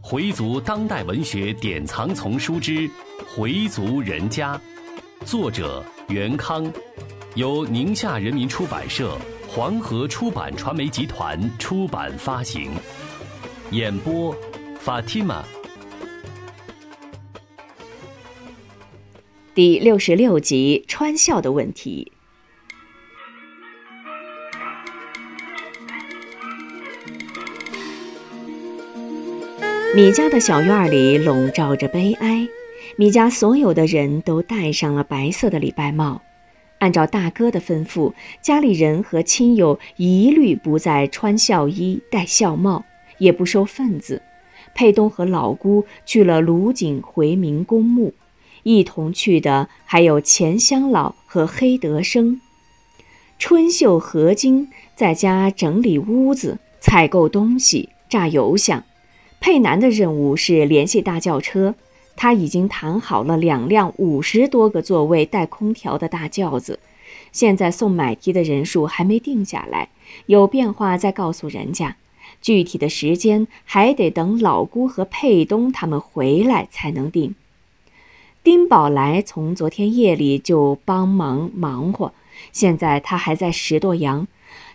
回族当代文学典藏丛书之《回族人家》，作者袁康，由宁夏人民出版社、黄河出版传媒集团出版发行。演播：Fatima。第六十六集：穿孝的问题。米家的小院里笼罩着悲哀，米家所有的人都戴上了白色的礼拜帽。按照大哥的吩咐，家里人和亲友一律不再穿孝衣、戴孝帽，也不收份子。佩东和老姑去了卢井回民公墓，一同去的还有钱香老和黑德生。春秀、何金在家整理屋子、采购东西、炸油香。佩南的任务是联系大轿车，他已经谈好了两辆五十多个座位带空调的大轿子，现在送买提的人数还没定下来，有变化再告诉人家，具体的时间还得等老姑和佩东他们回来才能定。丁宝来从昨天夜里就帮忙忙活，现在他还在拾掇羊，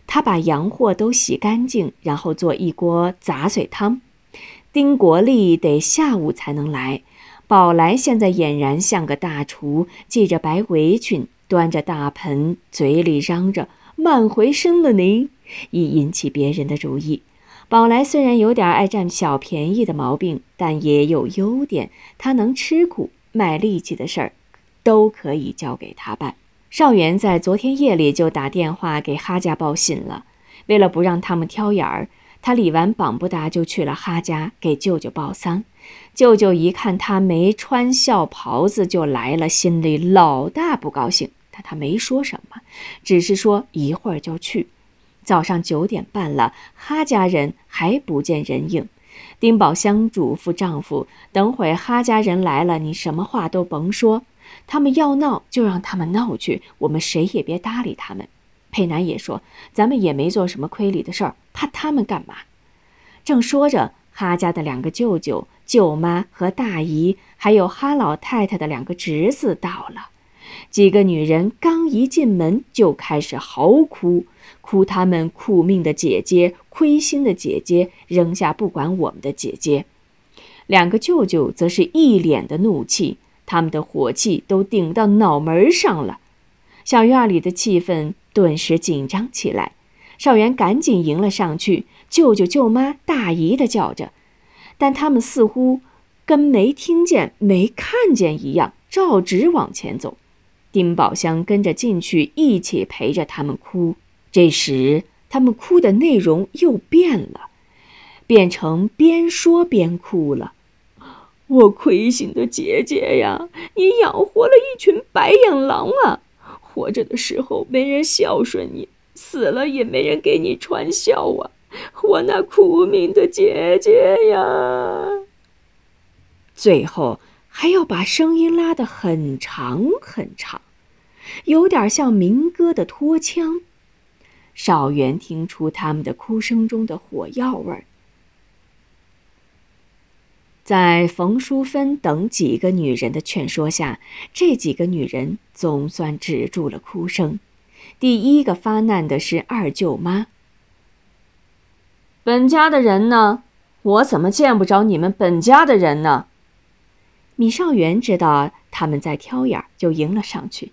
他把羊货都洗干净，然后做一锅杂碎汤。丁国立得下午才能来，宝来现在俨然像个大厨，系着白围裙，端着大盆，嘴里嚷着“慢回身了您”，以引起别人的注意。宝来虽然有点爱占小便宜的毛病，但也有优点，他能吃苦，卖力气的事儿，都可以交给他办。少元在昨天夜里就打电话给哈家报信了，为了不让他们挑眼儿。他理完绑不达，就去了哈家给舅舅报丧。舅舅一看他没穿孝袍子就来了，心里老大不高兴。但他没说什么，只是说一会儿就去。早上九点半了，哈家人还不见人影。丁宝香嘱咐丈夫：“等会哈家人来了，你什么话都甭说。他们要闹就让他们闹去，我们谁也别搭理他们。”佩南也说：“咱们也没做什么亏理的事儿，怕他们干嘛？”正说着，哈家的两个舅舅、舅妈和大姨，还有哈老太太的两个侄子到了。几个女人刚一进门就开始嚎哭，哭他们苦命的姐姐、亏心的姐姐扔下不管我们的姐姐。两个舅舅则是一脸的怒气，他们的火气都顶到脑门上了。小院里的气氛。顿时紧张起来，少元赶紧迎了上去，舅舅、舅妈、大姨的叫着，但他们似乎跟没听见、没看见一样，照直往前走。丁宝香跟着进去，一起陪着他们哭。这时，他们哭的内容又变了，变成边说边哭了。我亏心的姐姐呀，你养活了一群白眼狼啊！活着的时候没人孝顺你，死了也没人给你传孝啊！我那苦命的姐姐呀！最后还要把声音拉得很长很长，有点像民歌的拖腔。少元听出他们的哭声中的火药味儿。在冯淑芬等几个女人的劝说下，这几个女人总算止住了哭声。第一个发难的是二舅妈。本家的人呢？我怎么见不着你们本家的人呢？米少元知道他们在挑眼，就迎了上去。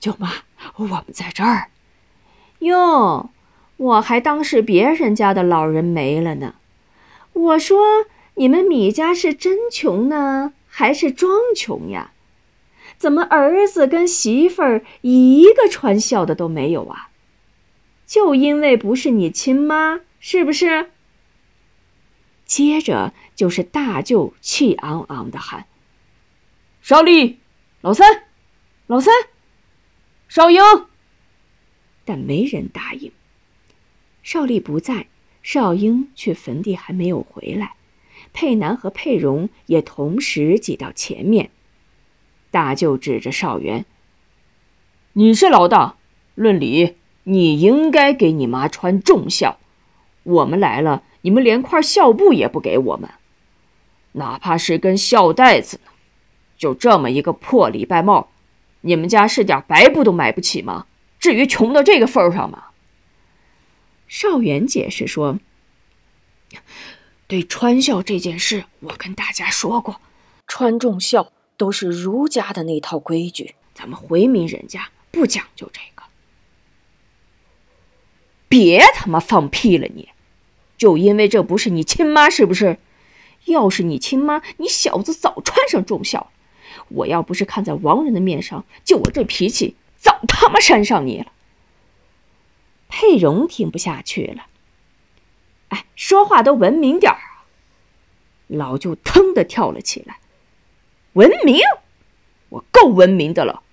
舅妈，我们在这儿。哟，我还当是别人家的老人没了呢。我说。你们米家是真穷呢，还是装穷呀？怎么儿子跟媳妇儿一个穿孝的都没有啊？就因为不是你亲妈，是不是？接着就是大舅气昂昂的喊：“少丽，老三，老三，少英。”但没人答应。少丽不在，少英去坟地还没有回来。佩南和佩蓉也同时挤到前面。大舅指着少元：“你是老大，论理你应该给你妈穿重孝。我们来了，你们连块孝布也不给我们，哪怕是根孝带子呢？就这么一个破礼拜帽，你们家是点白布都买不起吗？至于穷到这个份上吗？少元解释说：“对穿孝这件事，我跟大家说过，穿重孝都是儒家的那套规矩，咱们回民人家不讲究这个。别他妈放屁了你！就因为这不是你亲妈是不是？要是你亲妈，你小子早穿上重孝了。我要不是看在王人的面上，就我这脾气。”早他妈扇上你了！佩蓉听不下去了，哎，说话都文明点儿啊！老舅腾的跳了起来，文明？我够文明的了！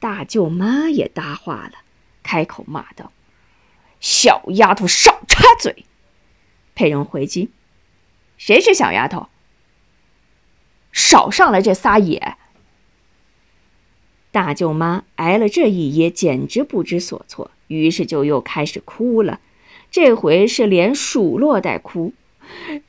大舅妈也搭话了，开口骂道：“小丫头，少插嘴！”佩蓉回击：“谁是小丫头？少上来这撒野！”大舅妈挨了这一噎，简直不知所措，于是就又开始哭了。这回是连数落带哭：“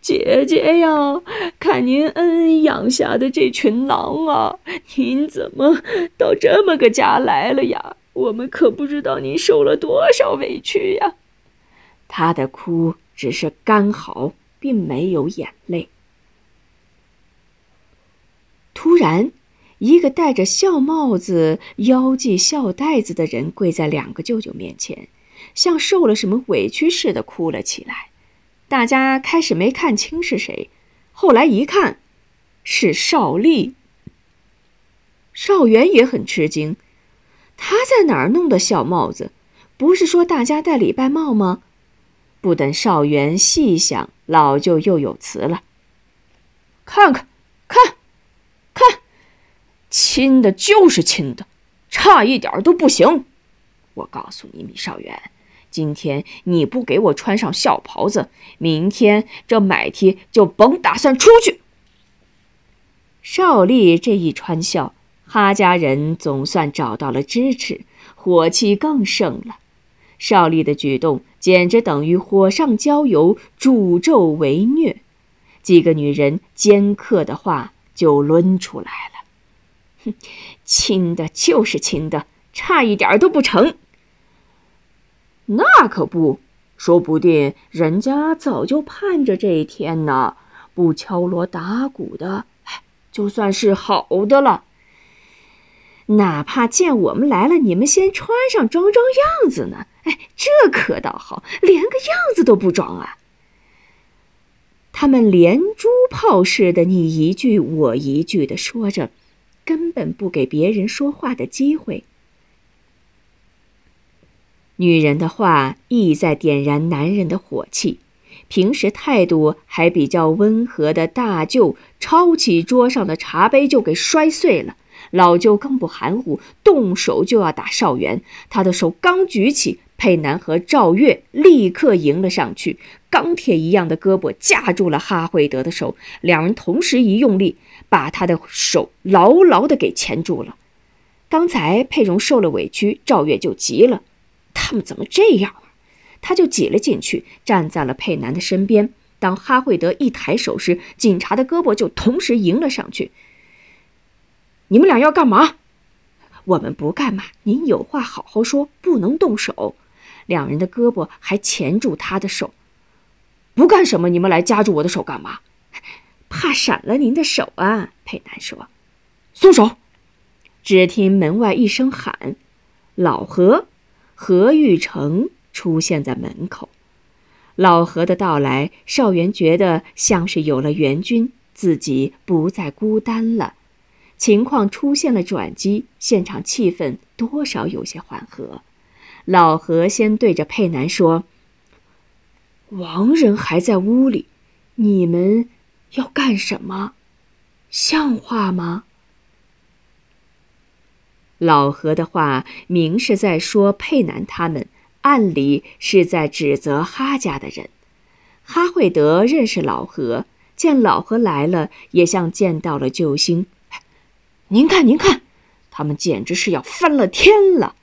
姐姐呀，看您恩养下的这群狼啊，您怎么到这么个家来了呀？我们可不知道您受了多少委屈呀！”她的哭只是干嚎，并没有眼泪。突然。一个戴着孝帽子、腰系孝带子的人跪在两个舅舅面前，像受了什么委屈似的哭了起来。大家开始没看清是谁，后来一看，是少丽。少元也很吃惊，他在哪儿弄的孝帽子？不是说大家戴礼拜帽吗？不等少元细想，老舅又有词了：“看看看，看。”亲的就是亲的，差一点都不行。我告诉你，米少元，今天你不给我穿上孝袍子，明天这买提就甭打算出去。少丽这一穿孝，哈家人总算找到了支持，火气更盛了。少丽的举动简直等于火上浇油，助纣为虐。几个女人尖刻的话就抡出来了。哼，亲的就是亲的，差一点都不成。那可不，说不定人家早就盼着这一天呢，不敲锣打鼓的，就算是好的了。哪怕见我们来了，你们先穿上装装样子呢。哎，这可倒好，连个样子都不装啊！他们连珠炮似的，你一句我一句的说着。根本不给别人说话的机会。女人的话意在点燃男人的火气。平时态度还比较温和的大舅抄起桌上的茶杯就给摔碎了。老舅更不含糊，动手就要打少元。他的手刚举起，佩南和赵月立刻迎了上去，钢铁一样的胳膊架住了哈惠德的手，两人同时一用力。把他的手牢牢地给钳住了。刚才佩蓉受了委屈，赵月就急了。他们怎么这样啊？他就挤了进去，站在了佩南的身边。当哈惠德一抬手时，警察的胳膊就同时迎了上去。你们俩要干嘛？我们不干嘛。您有话好好说，不能动手。两人的胳膊还钳住他的手。不干什么？你们来夹住我的手干嘛？怕闪了您的手啊！佩南说：“松手！”只听门外一声喊：“老何，何玉成出现在门口。”老何的到来，少元觉得像是有了援军，自己不再孤单了。情况出现了转机，现场气氛多少有些缓和。老何先对着佩南说：“亡人还在屋里，你们……”要干什么？像话吗？老何的话明是在说佩南他们，暗里是在指责哈家的人。哈惠德认识老何，见老何来了，也像见到了救星。您看，您看，他们简直是要翻了天了。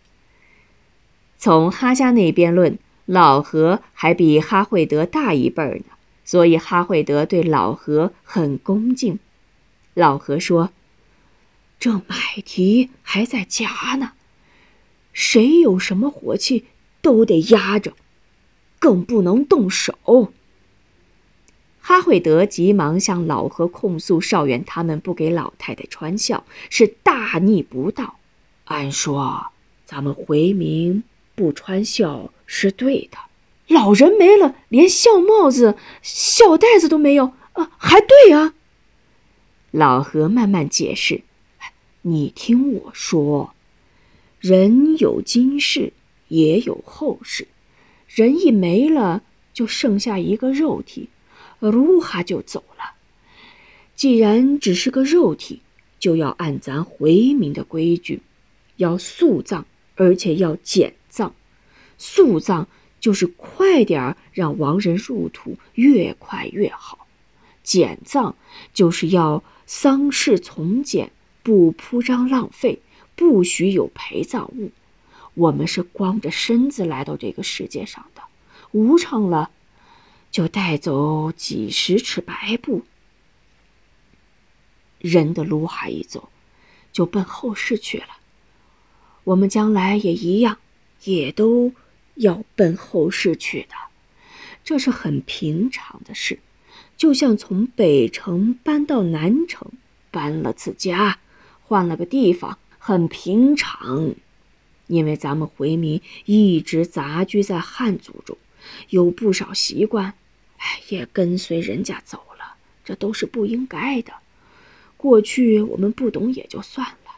从哈家那边论，老何还比哈惠德大一辈儿呢，所以哈惠德对老何很恭敬。老何说：“这买提还在夹呢，谁有什么火气都得压着，更不能动手。”哈惠德急忙向老何控诉少元他们不给老太太穿孝，是大逆不道。按说咱们回民不穿孝是对的，老人没了，连孝帽子、孝带子都没有啊，还对啊。老何慢慢解释：“你听我说，人有今世，也有后世，人一没了，就剩下一个肉体。”卢哈就走了。既然只是个肉体，就要按咱回民的规矩，要速葬，而且要简葬。速葬就是快点儿让亡人入土，越快越好；简葬就是要丧事从简，不铺张浪费，不许有陪葬物。我们是光着身子来到这个世界上的，无常了。就带走几十尺白布。人的路还一走，就奔后世去了。我们将来也一样，也都要奔后世去的。这是很平常的事，就像从北城搬到南城，搬了次家，换了个地方，很平常。因为咱们回民一直杂居在汉族中，有不少习惯。哎，也跟随人家走了，这都是不应该的。过去我们不懂也就算了，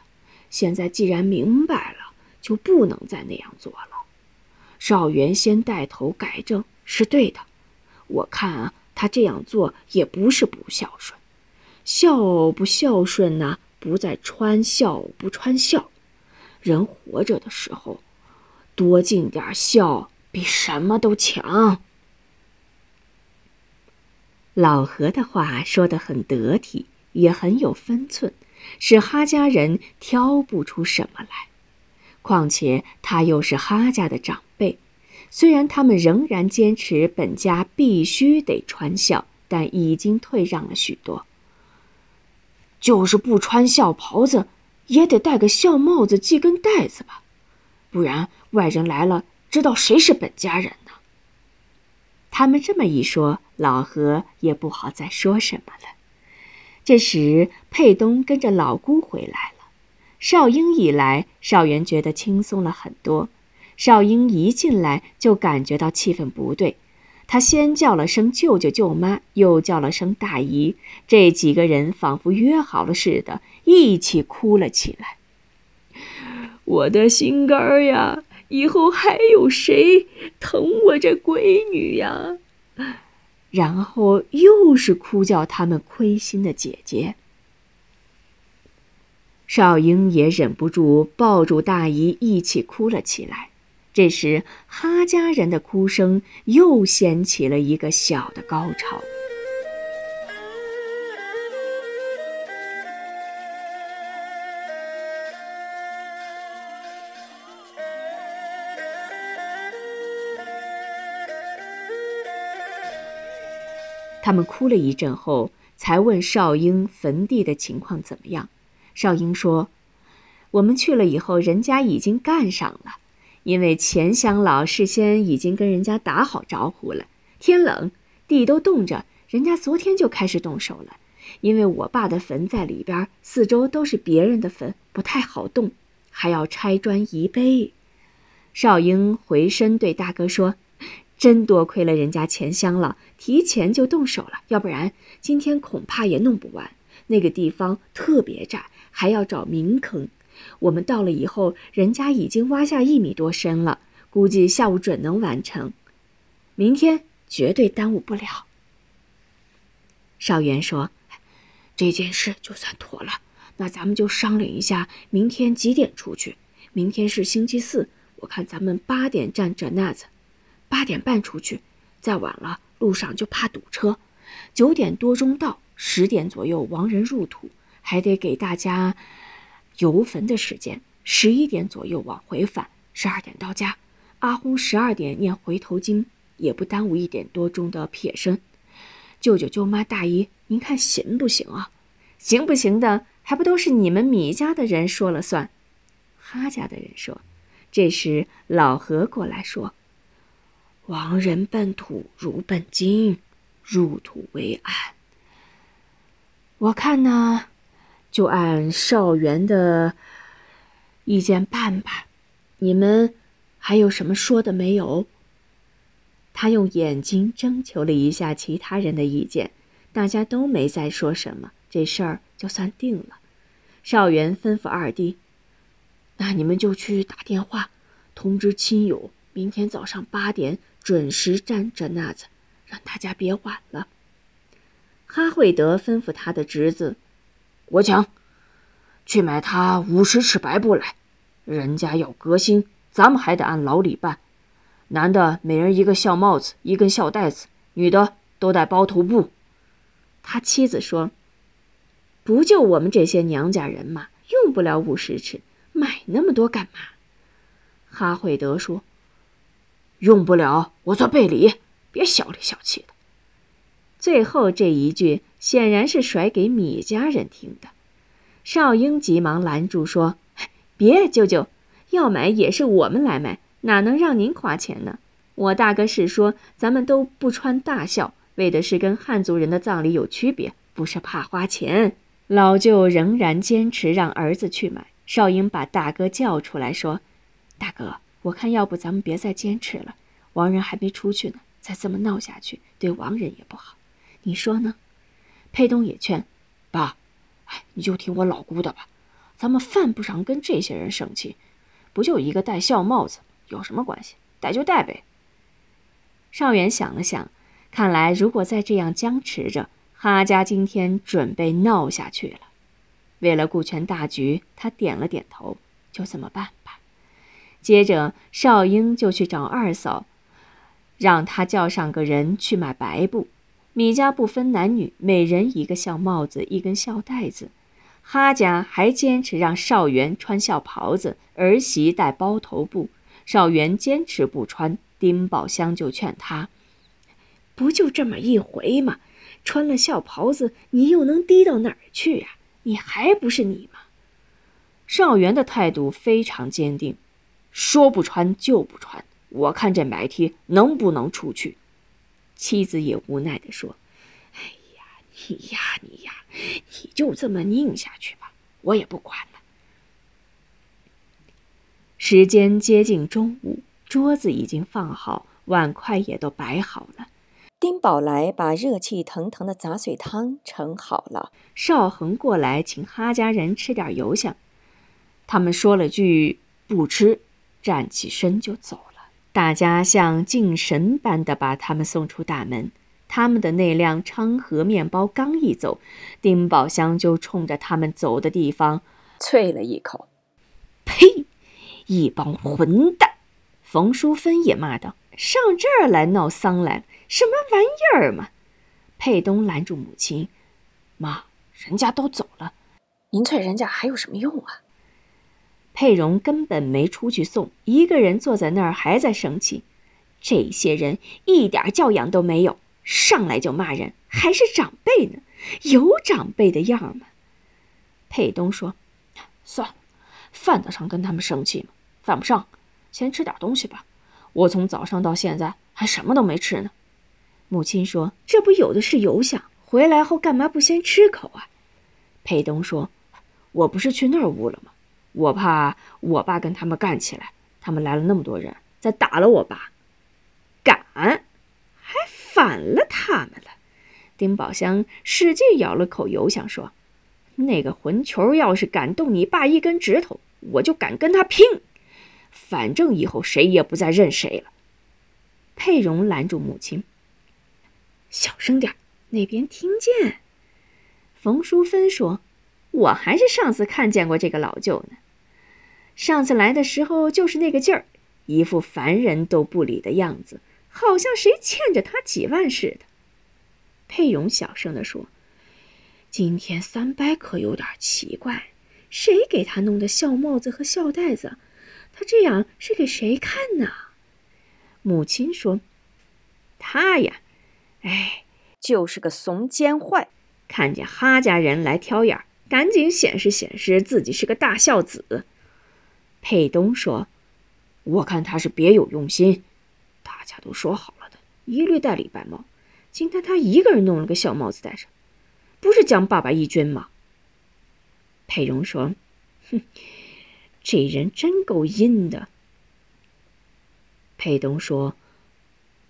现在既然明白了，就不能再那样做了。少元先带头改正是对的，我看啊，他这样做也不是不孝顺。孝不孝顺呢，不再穿孝不穿孝。人活着的时候，多尽点孝，比什么都强。老何的话说得很得体，也很有分寸，使哈家人挑不出什么来。况且他又是哈家的长辈，虽然他们仍然坚持本家必须得穿孝，但已经退让了许多。就是不穿孝袍子，也得戴个孝帽子、系根带子吧，不然外人来了，知道谁是本家人呢？他们这么一说。老何也不好再说什么了。这时，佩东跟着老姑回来了。少英一来，少元觉得轻松了很多。少英一进来就感觉到气氛不对，他先叫了声舅舅舅妈，又叫了声大姨，这几个人仿佛约好了似的，一起哭了起来。我的心肝儿呀，以后还有谁疼我这闺女呀？然后又是哭叫他们亏心的姐姐，少英也忍不住抱住大姨一起哭了起来。这时，哈家人的哭声又掀起了一个小的高潮。他们哭了一阵后，才问少英坟地的情况怎么样。少英说：“我们去了以后，人家已经干上了，因为钱乡老事先已经跟人家打好招呼了。天冷，地都冻着，人家昨天就开始动手了。因为我爸的坟在里边，四周都是别人的坟，不太好动，还要拆砖移碑。”少英回身对大哥说。真多亏了人家钱香了，提前就动手了，要不然今天恐怕也弄不完。那个地方特别窄，还要找明坑。我们到了以后，人家已经挖下一米多深了，估计下午准能完成，明天绝对耽误不了。少元说：“这件事就算妥了，那咱们就商量一下，明天几点出去？明天是星期四，我看咱们八点站这那子。”八点半出去，再晚了路上就怕堵车。九点多钟到，十点左右亡人入土，还得给大家游坟的时间。十一点左右往回返，十二点到家。阿訇十二点念回头经，也不耽误一点多钟的撇身。舅舅、舅妈、大姨，您看行不行啊？行不行的，还不都是你们米家的人说了算？哈家的人说。这时老何过来说：“亡人奔土如奔金，入土为安。我看呢，就按少元的意见办吧。你们还有什么说的没有？”他用眼睛征求了一下其他人的意见，大家都没再说什么，这事儿就算定了。少元吩咐二弟。那你们就去打电话通知亲友，明天早上八点准时站着那子，让大家别晚了。哈惠德吩咐他的侄子国强去买他五十尺白布来，人家要革新，咱们还得按老礼办。男的每人一个孝帽子，一根孝带子；女的都戴包头布。他妻子说：“不就我们这些娘家人嘛，用不了五十尺。”买那么多干嘛？哈惠德说：“用不了，我做备礼，别小里小气的。”最后这一句显然是甩给米家人听的。少英急忙拦住说：“别，舅舅，要买也是我们来买，哪能让您花钱呢？我大哥是说，咱们都不穿大孝，为的是跟汉族人的葬礼有区别，不是怕花钱。”老舅仍然坚持让儿子去买。少英把大哥叫出来，说：“大哥，我看要不咱们别再坚持了。王人还没出去呢，再这么闹下去，对王人也不好。你说呢？”佩东也劝：“爸，哎，你就听我老姑的吧。咱们犯不上跟这些人生气，不就一个戴孝帽子，有什么关系？戴就戴呗。”少元想了想，看来如果再这样僵持着，哈家今天准备闹下去了。为了顾全大局，他点了点头，就这么办吧。接着，少英就去找二嫂，让她叫上个人去买白布。米家不分男女，每人一个孝帽子，一根孝带子。哈家还坚持让少元穿孝袍子，儿媳戴包头布。少元坚持不穿，丁宝香就劝他：“不就这么一回吗？穿了孝袍子，你又能低到哪儿去呀？”你还不是你吗？少元的态度非常坚定，说不穿就不穿。我看这买提能不能出去？妻子也无奈地说：“哎呀，你呀你呀，你就这么拧下去吧，我也不管了。”时间接近中午，桌子已经放好，碗筷也都摆好了。丁宝来把热气腾腾的杂碎汤盛好了，邵恒过来请哈家人吃点油香，他们说了句不吃，站起身就走了。大家像敬神般的把他们送出大门。他们的那辆昌河面包刚一走，丁宝香就冲着他们走的地方啐了一口：“呸！一帮混蛋！”冯淑芬也骂道：“上这儿来闹丧来了！”什么玩意儿嘛！佩东拦住母亲：“妈，人家都走了，您啐人家还有什么用啊？”佩蓉根本没出去送，一个人坐在那儿还在生气。这些人一点教养都没有，上来就骂人，还是长辈呢，有长辈的样吗？佩东说：“算了，犯得上跟他们生气吗？犯不上，先吃点东西吧。我从早上到现在还什么都没吃呢。”母亲说：“这不有的是油香，回来后干嘛不先吃口啊？”佩东说：“我不是去那儿屋了吗？我怕我爸跟他们干起来，他们来了那么多人，再打了我爸，敢，还反了他们了。”丁宝香使劲咬了口油想，说：“那个混球要是敢动你爸一根指头，我就敢跟他拼。反正以后谁也不再认谁了。”佩蓉拦住母亲。小声点，那边听见。冯淑芬说：“我还是上次看见过这个老舅呢。上次来的时候就是那个劲儿，一副凡人都不理的样子，好像谁欠着他几万似的。”佩蓉小声地说：“今天三伯可有点奇怪，谁给他弄的孝帽子和孝带子？他这样是给谁看呢？”母亲说：“他呀，哎，就是个怂奸坏。看见哈家人来挑眼，赶紧显示显示自己是个大孝子。”佩东说：“我看他是别有用心。大家都说好了的，一律戴礼拜帽，今天他一个人弄了个小帽子戴上，不是将爸爸一军吗？”佩荣说：“哼，这人真够阴的。”佩东说：“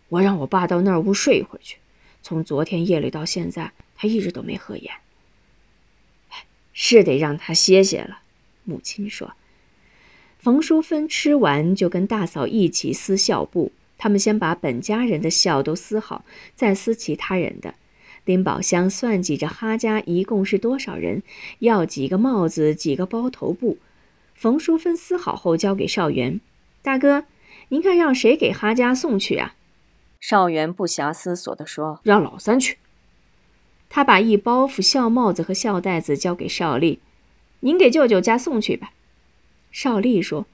我让我爸到那屋睡一会儿去。从昨天夜里到现在，他一直都没合眼。是得让他歇歇了。”母亲说。冯淑芬吃完就跟大嫂一起撕孝布。他们先把本家人的孝都撕好，再撕其他人的。林宝香算计着哈家一共是多少人，要几个帽子，几个包头布。冯淑芬撕好后交给少元大哥。您看，让谁给哈家送去啊？少元不暇思索地说：“让老三去。”他把一包袱孝帽子和孝袋子交给少丽：“您给舅舅家送去吧。”少丽说：“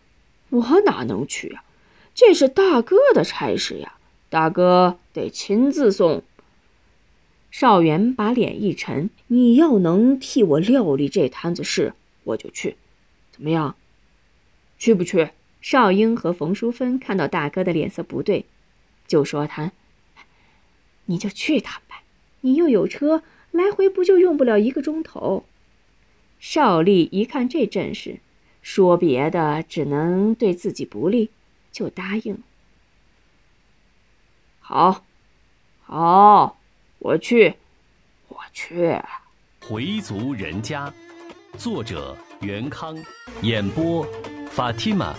我哪能去啊？这是大哥的差事呀，大哥得亲自送。”少元把脸一沉：“你要能替我料理这摊子事，我就去。怎么样？去不去？”少英和冯淑芬看到大哥的脸色不对，就说他：“你就去趟呗，你又有车，来回不就用不了一个钟头？”少丽一看这阵势，说别的只能对自己不利，就答应好，好，我去，我去。回族人家，作者袁康，演播法蒂玛。